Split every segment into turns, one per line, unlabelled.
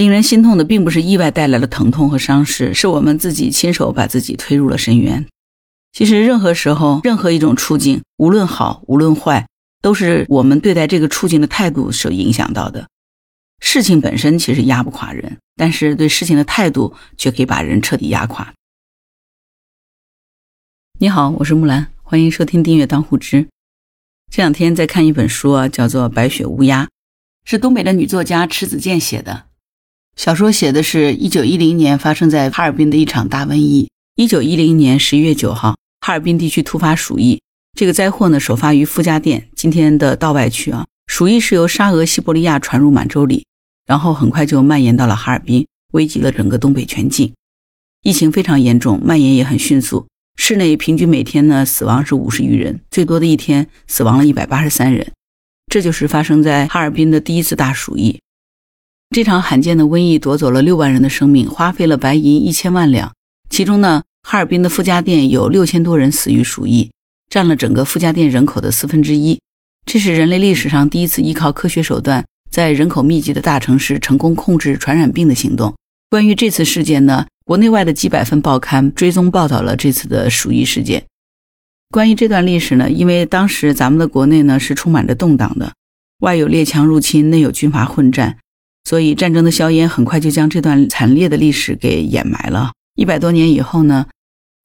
令人心痛的并不是意外带来的疼痛和伤势，是我们自己亲手把自己推入了深渊。其实，任何时候，任何一种处境，无论好，无论坏，都是我们对待这个处境的态度所影响到的。事情本身其实压不垮人，但是对事情的态度却可以把人彻底压垮。你好，我是木兰，欢迎收听订阅当户知。这两天在看一本书啊，叫做《白雪乌鸦》，是东北的女作家迟子建写的。小说写的是一九一零年发生在哈尔滨的一场大瘟疫。一九一零年十一月九号，哈尔滨地区突发鼠疫。这个灾祸呢，首发于傅家店（今天的道外区）啊。鼠疫是由沙俄西伯利亚传入满洲里。然后很快就蔓延到了哈尔滨，危及了整个东北全境。疫情非常严重，蔓延也很迅速。市内平均每天呢死亡是五十余人，最多的一天死亡了一百八十三人。这就是发生在哈尔滨的第一次大鼠疫。这场罕见的瘟疫夺走了六万人的生命，花费了白银一千万两。其中呢，哈尔滨的傅家店有六千多人死于鼠疫，占了整个傅家店人口的四分之一。这是人类历史上第一次依靠科学手段。在人口密集的大城市成功控制传染病的行动。关于这次事件呢，国内外的几百份报刊追踪报道了这次的鼠疫事件。关于这段历史呢，因为当时咱们的国内呢是充满着动荡的，外有列强入侵，内有军阀混战，所以战争的硝烟很快就将这段惨烈的历史给掩埋了。一百多年以后呢，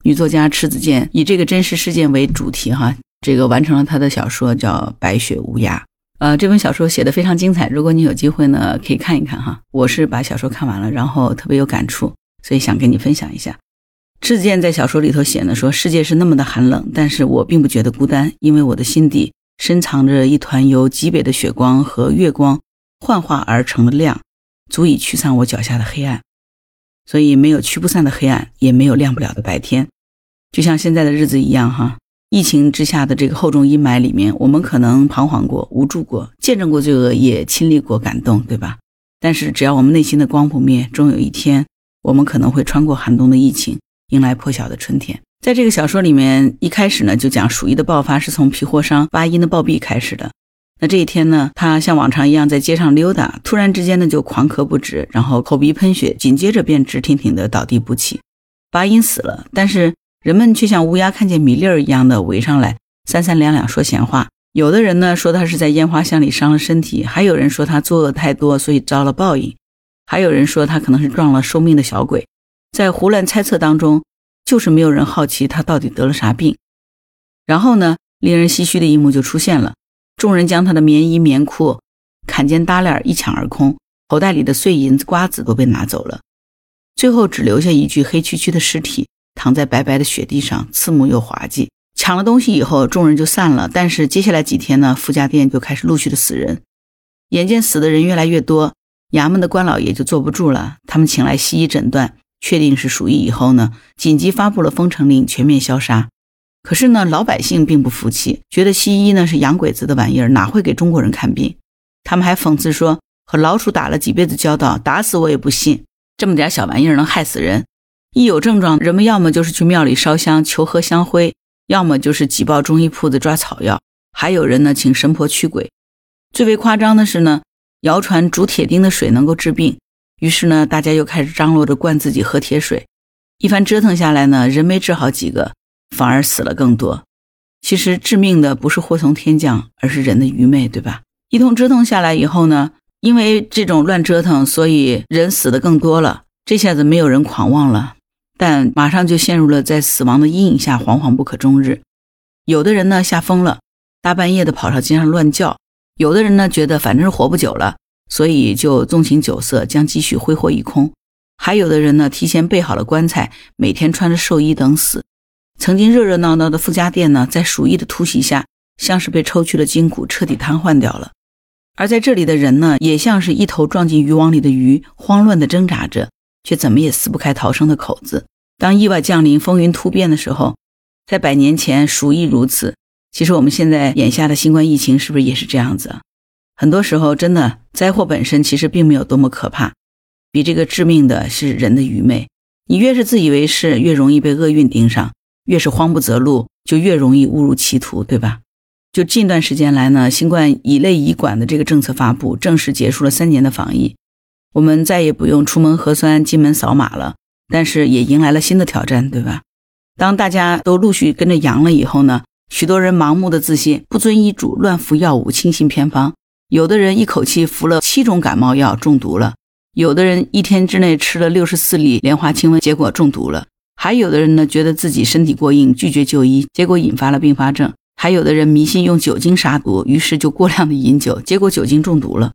女作家迟子建以这个真实事件为主题，哈，这个完成了她的小说，叫《白雪乌鸦》。呃，这本小说写的非常精彩，如果你有机会呢，可以看一看哈。我是把小说看完了，然后特别有感触，所以想跟你分享一下。赤剑在小说里头写呢，说世界是那么的寒冷，但是我并不觉得孤单，因为我的心底深藏着一团由极北的雪光和月光幻化而成的亮，足以驱散我脚下的黑暗。所以没有驱不散的黑暗，也没有亮不了的白天，就像现在的日子一样哈。疫情之下的这个厚重阴霾里面，我们可能彷徨过、无助过、见证过罪恶，也亲历过感动，对吧？但是只要我们内心的光不灭，终有一天，我们可能会穿过寒冬的疫情，迎来破晓的春天。在这个小说里面，一开始呢就讲鼠疫的爆发是从皮货商巴音的暴毙开始的。那这一天呢，他像往常一样在街上溜达，突然之间呢就狂咳不止，然后口鼻喷血，紧接着便直挺挺的倒地不起。巴音死了，但是。人们却像乌鸦看见米粒儿一样的围上来，三三两两说闲话。有的人呢说他是在烟花巷里伤了身体，还有人说他作恶太多，所以遭了报应，还有人说他可能是撞了寿命的小鬼。在胡乱猜测当中，就是没有人好奇他到底得了啥病。然后呢，令人唏嘘的一幕就出现了：众人将他的棉衣、棉裤、坎肩搭链一抢而空，口袋里的碎银子、瓜子都被拿走了，最后只留下一具黑黢黢的尸体。躺在白白的雪地上，刺目又滑稽。抢了东西以后，众人就散了。但是接下来几天呢，傅家店就开始陆续的死人。眼见死的人越来越多，衙门的官老爷就坐不住了。他们请来西医诊断，确定是鼠疫以后呢，紧急发布了封城令，全面消杀。可是呢，老百姓并不服气，觉得西医呢是洋鬼子的玩意儿，哪会给中国人看病？他们还讽刺说，和老鼠打了几辈子交道，打死我也不信，这么点小玩意儿能害死人。一有症状，人们要么就是去庙里烧香求喝香灰，要么就是挤爆中医铺子抓草药，还有人呢请神婆驱鬼。最为夸张的是呢，谣传煮铁钉的水能够治病，于是呢大家又开始张罗着灌自己喝铁水。一番折腾下来呢，人没治好几个，反而死了更多。其实致命的不是祸从天降，而是人的愚昧，对吧？一通折腾下来以后呢，因为这种乱折腾，所以人死的更多了。这下子没有人狂妄了。但马上就陷入了在死亡的阴影下惶惶不可终日。有的人呢吓疯了，大半夜的跑上街上乱叫；有的人呢觉得反正是活不久了，所以就纵情酒色，将积蓄挥霍一空；还有的人呢提前备好了棺材，每天穿着寿衣等死。曾经热热闹闹的傅家店呢，在鼠疫的突袭下，像是被抽去了筋骨，彻底瘫痪掉了。而在这里的人呢，也像是一头撞进渔网里的鱼，慌乱地挣扎着。却怎么也撕不开逃生的口子。当意外降临、风云突变的时候，在百年前鼠疫如此，其实我们现在眼下的新冠疫情是不是也是这样子啊？很多时候，真的灾祸本身其实并没有多么可怕，比这个致命的是人的愚昧。你越是自以为是，越容易被厄运盯上；越是慌不择路，就越容易误入歧途，对吧？就近段时间来呢，新冠乙类乙管的这个政策发布，正式结束了三年的防疫。我们再也不用出门核酸、进门扫码了。但是也迎来了新的挑战，对吧？当大家都陆续跟着阳了以后呢，许多人盲目的自信，不遵医嘱，乱服药物，轻信偏方。有的人一口气服了七种感冒药，中毒了；有的人一天之内吃了六十四粒莲花清瘟，结果中毒了；还有的人呢，觉得自己身体过硬，拒绝就医，结果引发了并发症。还有的人迷信用酒精杀毒，于是就过量的饮酒，结果酒精中毒了。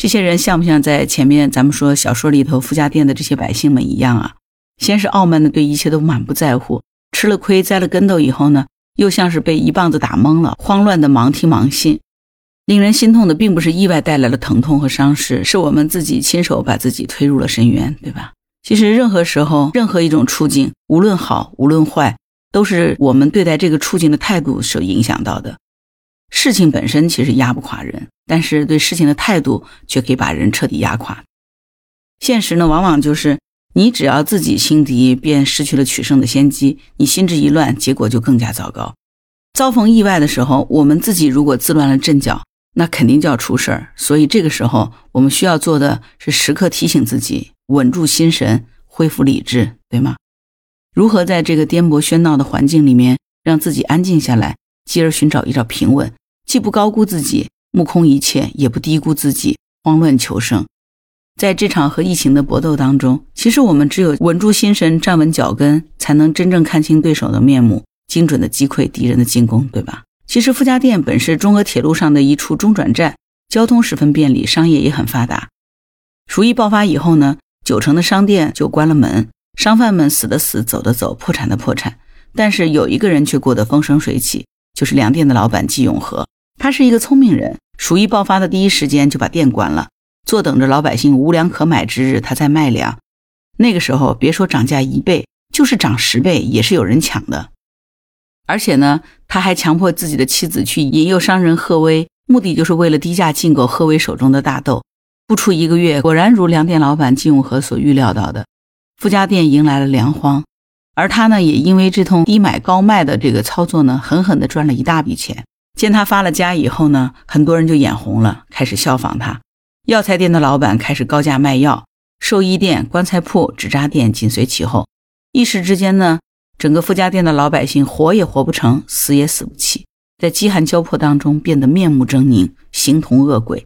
这些人像不像在前面咱们说小说里头富家店的这些百姓们一样啊？先是傲慢的对一切都满不在乎，吃了亏栽了跟头以后呢，又像是被一棒子打懵了，慌乱的盲听盲信。令人心痛的并不是意外带来的疼痛和伤势，是我们自己亲手把自己推入了深渊，对吧？其实任何时候，任何一种处境，无论好无论坏。都是我们对待这个处境的态度所影响到的。事情本身其实压不垮人，但是对事情的态度却可以把人彻底压垮。现实呢，往往就是你只要自己轻敌，便失去了取胜的先机。你心智一乱，结果就更加糟糕。遭逢意外的时候，我们自己如果自乱了阵脚，那肯定就要出事儿。所以这个时候，我们需要做的是时刻提醒自己，稳住心神，恢复理智，对吗？如何在这个颠簸喧闹的环境里面让自己安静下来，继而寻找一找平稳，既不高估自己，目空一切，也不低估自己，慌乱求胜。在这场和疫情的搏斗当中，其实我们只有稳住心神，站稳脚跟，才能真正看清对手的面目，精准的击溃敌人的进攻，对吧？其实傅家店本是中俄铁路上的一处中转站，交通十分便利，商业也很发达。鼠疫爆发以后呢，九成的商店就关了门。商贩们死的死，走的走，破产的破产，但是有一个人却过得风生水起，就是粮店的老板季永和。他是一个聪明人，鼠疫爆发的第一时间就把店关了，坐等着老百姓无粮可买之日，他再卖粮。那个时候，别说涨价一倍，就是涨十倍，也是有人抢的。而且呢，他还强迫自己的妻子去引诱商人贺威，目的就是为了低价进购贺威手中的大豆。不出一个月，果然如粮店老板季永和所预料到的。傅家店迎来了粮荒，而他呢，也因为这通低买高卖的这个操作呢，狠狠地赚了一大笔钱。见他发了家以后呢，很多人就眼红了，开始效仿他。药材店的老板开始高价卖药，寿衣店、棺材铺、纸扎店紧随其后。一时之间呢，整个傅家店的老百姓活也活不成，死也死不起，在饥寒交迫当中变得面目狰狞，形同恶鬼。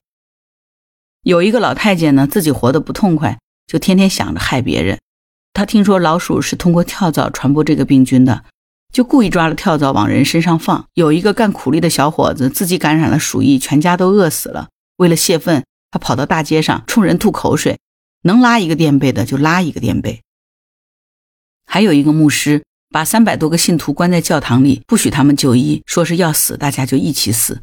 有一个老太监呢，自己活得不痛快，就天天想着害别人。他听说老鼠是通过跳蚤传播这个病菌的，就故意抓了跳蚤往人身上放。有一个干苦力的小伙子自己感染了鼠疫，全家都饿死了。为了泄愤，他跑到大街上冲人吐口水，能拉一个垫背的就拉一个垫背。还有一个牧师把三百多个信徒关在教堂里，不许他们就医，说是要死，大家就一起死。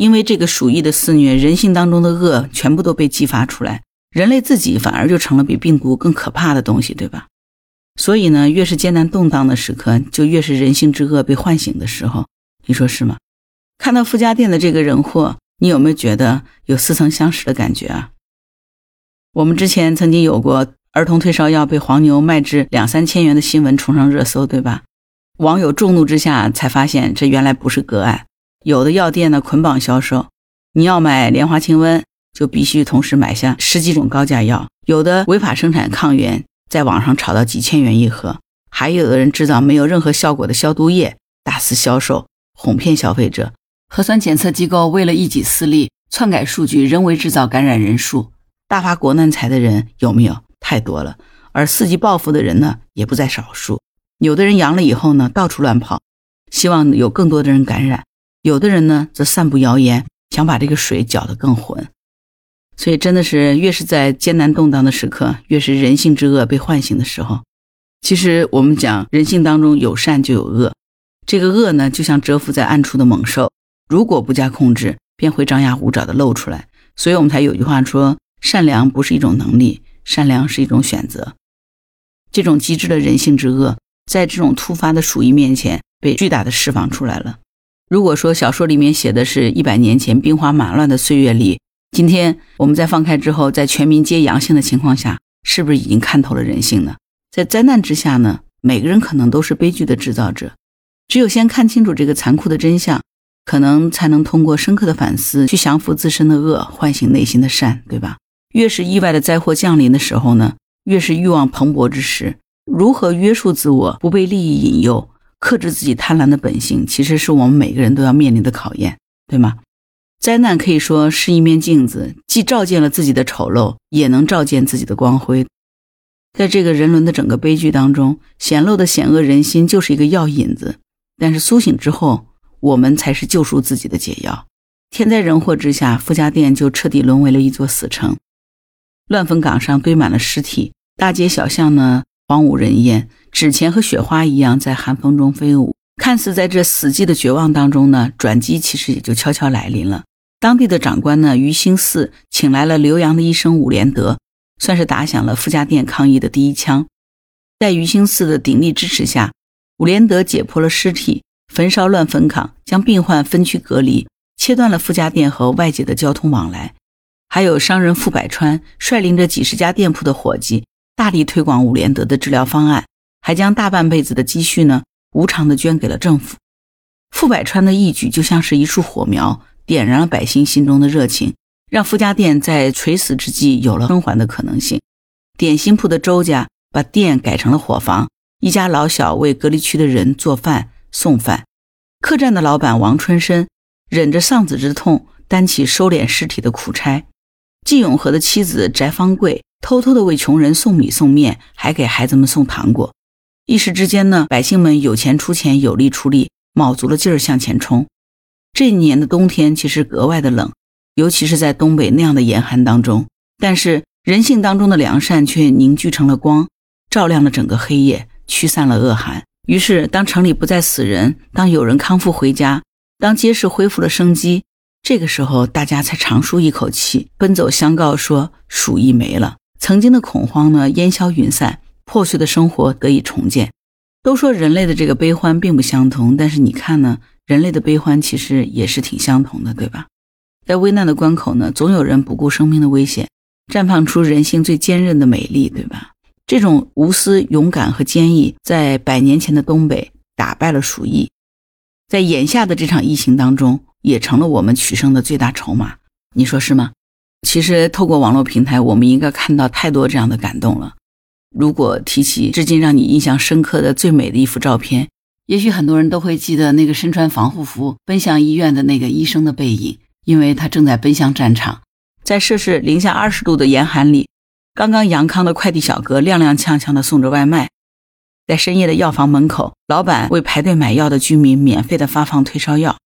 因为这个鼠疫的肆虐，人性当中的恶全部都被激发出来，人类自己反而就成了比病毒更可怕的东西，对吧？所以呢，越是艰难动荡的时刻，就越是人性之恶被唤醒的时候，你说是吗？看到傅家店的这个人祸，你有没有觉得有似曾相识的感觉啊？我们之前曾经有过儿童退烧药被黄牛卖至两三千元的新闻冲上热搜，对吧？网友众怒之下才发现，这原来不是个案。有的药店呢捆绑销售，你要买莲花清瘟，就必须同时买下十几种高价药；有的违法生产抗原。在网上炒到几千元一盒，还有的人制造没有任何效果的消毒液，大肆销售，哄骗消费者。核酸检测机构为了一己私利，篡改数据，人为制造感染人数，大发国难财的人有没有？太多了。而伺机报复的人呢，也不在少数。有的人阳了以后呢，到处乱跑，希望有更多的人感染；有的人呢，则散布谣言，想把这个水搅得更浑。所以，真的是越是在艰难动荡的时刻，越是人性之恶被唤醒的时候。其实，我们讲人性当中有善就有恶，这个恶呢，就像蛰伏在暗处的猛兽，如果不加控制，便会张牙舞爪的露出来。所以我们才有句话说：善良不是一种能力，善良是一种选择。这种极致的人性之恶，在这种突发的鼠疫面前，被巨大的释放出来了。如果说小说里面写的是一百年前兵荒马乱的岁月里，今天我们在放开之后，在全民皆阳性的情况下，是不是已经看透了人性呢？在灾难之下呢，每个人可能都是悲剧的制造者。只有先看清楚这个残酷的真相，可能才能通过深刻的反思，去降服自身的恶，唤醒内心的善，对吧？越是意外的灾祸降临的时候呢，越是欲望蓬勃之时。如何约束自我，不被利益引诱，克制自己贪婪的本性，其实是我们每个人都要面临的考验，对吗？灾难可以说是一面镜子，既照见了自己的丑陋，也能照见自己的光辉。在这个人伦的整个悲剧当中，显露的险恶人心就是一个药引子，但是苏醒之后，我们才是救赎自己的解药。天灾人祸之下，傅家店就彻底沦为了一座死城，乱坟岗上堆满了尸体，大街小巷呢？荒无人烟，纸钱和雪花一样在寒风中飞舞。看似在这死寂的绝望当中呢，转机其实也就悄悄来临了。当地的长官呢，于兴寺请来了留洋的医生伍连德，算是打响了傅家店抗疫的第一枪。在于兴寺的鼎力支持下，伍连德解剖了尸体，焚烧乱坟岗，将病患分区隔离，切断了傅家店和外界的交通往来。还有商人傅百川率领着几十家店铺的伙计。大力推广伍连德的治疗方案，还将大半辈子的积蓄呢无偿的捐给了政府。傅百川的义举就像是一束火苗，点燃了百姓心中的热情，让傅家店在垂死之际有了生还的可能性。点心铺的周家把店改成了伙房，一家老小为隔离区的人做饭送饭。客栈的老板王春生忍着丧子之痛，担起收敛尸体的苦差。季永和的妻子翟方贵。偷偷的为穷人送米送面，还给孩子们送糖果。一时之间呢，百姓们有钱出钱，有力出力，卯足了劲儿向前冲。这一年的冬天其实格外的冷，尤其是在东北那样的严寒当中。但是人性当中的良善却凝聚成了光，照亮了整个黑夜，驱散了恶寒。于是，当城里不再死人，当有人康复回家，当街市恢复了生机，这个时候大家才长舒一口气，奔走相告说鼠疫没了。曾经的恐慌呢，烟消云散，破碎的生活得以重建。都说人类的这个悲欢并不相同，但是你看呢，人类的悲欢其实也是挺相同的，对吧？在危难的关口呢，总有人不顾生命的危险，绽放出人性最坚韧的美丽，对吧？这种无私、勇敢和坚毅，在百年前的东北打败了鼠疫，在眼下的这场疫情当中，也成了我们取胜的最大筹码。你说是吗？其实，透过网络平台，我们应该看到太多这样的感动了。如果提起至今让你印象深刻的最美的一幅照片，也许很多人都会记得那个身穿防护服奔向医院的那个医生的背影，因为他正在奔向战场。在摄氏零下二十度的严寒里，刚刚阳康的快递小哥踉踉跄跄地送着外卖。在深夜的药房门口，老板为排队买药的居民免费的发放退烧药，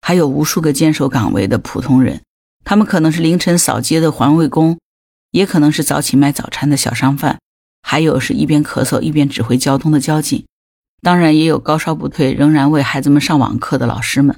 还有无数个坚守岗位的普通人。他们可能是凌晨扫街的环卫工，也可能是早起卖早餐的小商贩，还有是一边咳嗽一边指挥交通的交警，当然也有高烧不退仍然为孩子们上网课的老师们。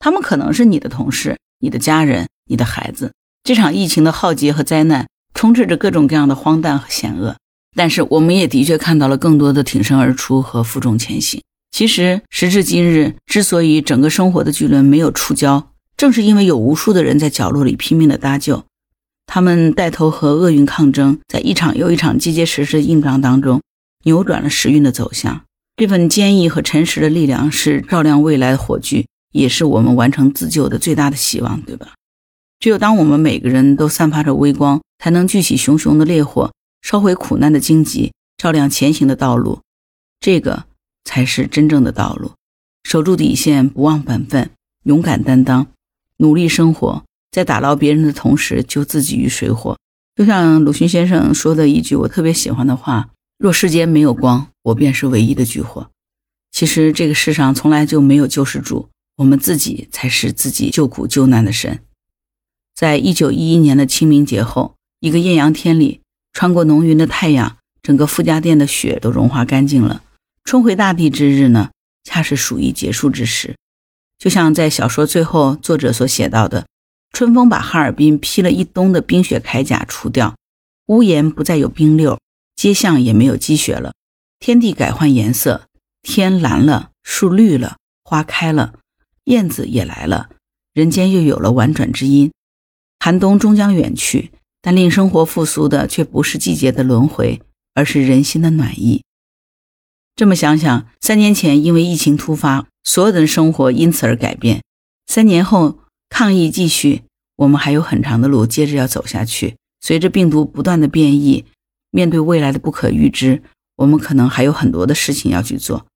他们可能是你的同事、你的家人、你的孩子。这场疫情的浩劫和灾难充斥着各种各样的荒诞和险恶，但是我们也的确看到了更多的挺身而出和负重前行。其实时至今日，之所以整个生活的巨轮没有触礁。正是因为有无数的人在角落里拼命的搭救，他们带头和厄运抗争，在一场又一场结结实实的硬仗当中，扭转了时运的走向。这份坚毅和诚实的力量是照亮未来的火炬，也是我们完成自救的最大的希望，对吧？只有当我们每个人都散发着微光，才能聚起熊熊的烈火，烧毁苦难的荆棘，照亮前行的道路。这个才是真正的道路。守住底线，不忘本分，勇敢担当。努力生活，在打捞别人的同时，救自己于水火。就像鲁迅先生说的一句我特别喜欢的话：“若世间没有光，我便是唯一的炬火。”其实这个世上从来就没有救世主，我们自己才是自己救苦救难的神。在一九一一年的清明节后，一个艳阳天里，穿过浓云的太阳，整个傅家店的雪都融化干净了。春回大地之日呢，恰是鼠疫结束之时。就像在小说最后，作者所写到的：“春风把哈尔滨披了一冬的冰雪铠甲除掉，屋檐不再有冰溜，街巷也没有积雪了，天地改换颜色，天蓝了，树绿了，花开了，燕子也来了，人间又有了婉转之音。寒冬终将远去，但令生活复苏的却不是季节的轮回，而是人心的暖意。这么想想，三年前因为疫情突发。”所有的生活因此而改变。三年后，抗疫继续，我们还有很长的路接着要走下去。随着病毒不断的变异，面对未来的不可预知，我们可能还有很多的事情要去做。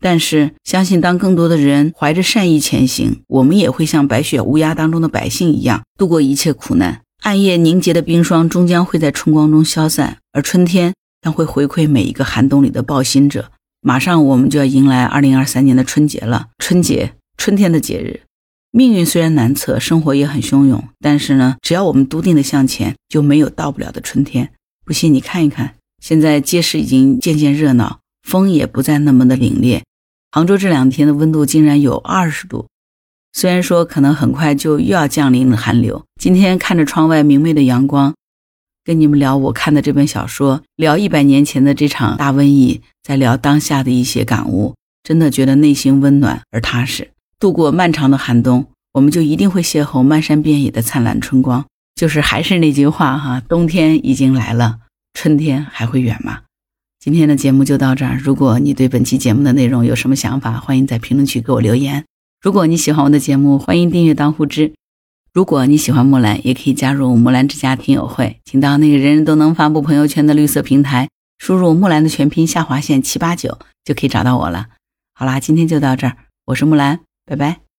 但是，相信当更多的人怀着善意前行，我们也会像白雪乌鸦当中的百姓一样，度过一切苦难。暗夜凝结的冰霜终将会在春光中消散，而春天将会回馈每一个寒冬里的抱薪者。马上我们就要迎来二零二三年的春节了，春节，春天的节日。命运虽然难测，生活也很汹涌，但是呢，只要我们笃定的向前，就没有到不了的春天。不信你看一看，现在街市已经渐渐热闹，风也不再那么的凛冽。杭州这两天的温度竟然有二十度，虽然说可能很快就又要降临了寒流。今天看着窗外明媚的阳光，跟你们聊我看的这本小说，聊一百年前的这场大瘟疫，在聊当下的一些感悟，真的觉得内心温暖而踏实。度过漫长的寒冬，我们就一定会邂逅漫山遍野的灿烂春光。就是还是那句话哈，冬天已经来了，春天还会远吗？今天的节目就到这儿。如果你对本期节目的内容有什么想法，欢迎在评论区给我留言。如果你喜欢我的节目，欢迎订阅当户知。如果你喜欢木兰，也可以加入木兰之家听友会，请到那个人人都能发布朋友圈的绿色平台，输入木兰的全拼下划线七八九就可以找到我了。好啦，今天就到这儿，我是木兰，拜拜。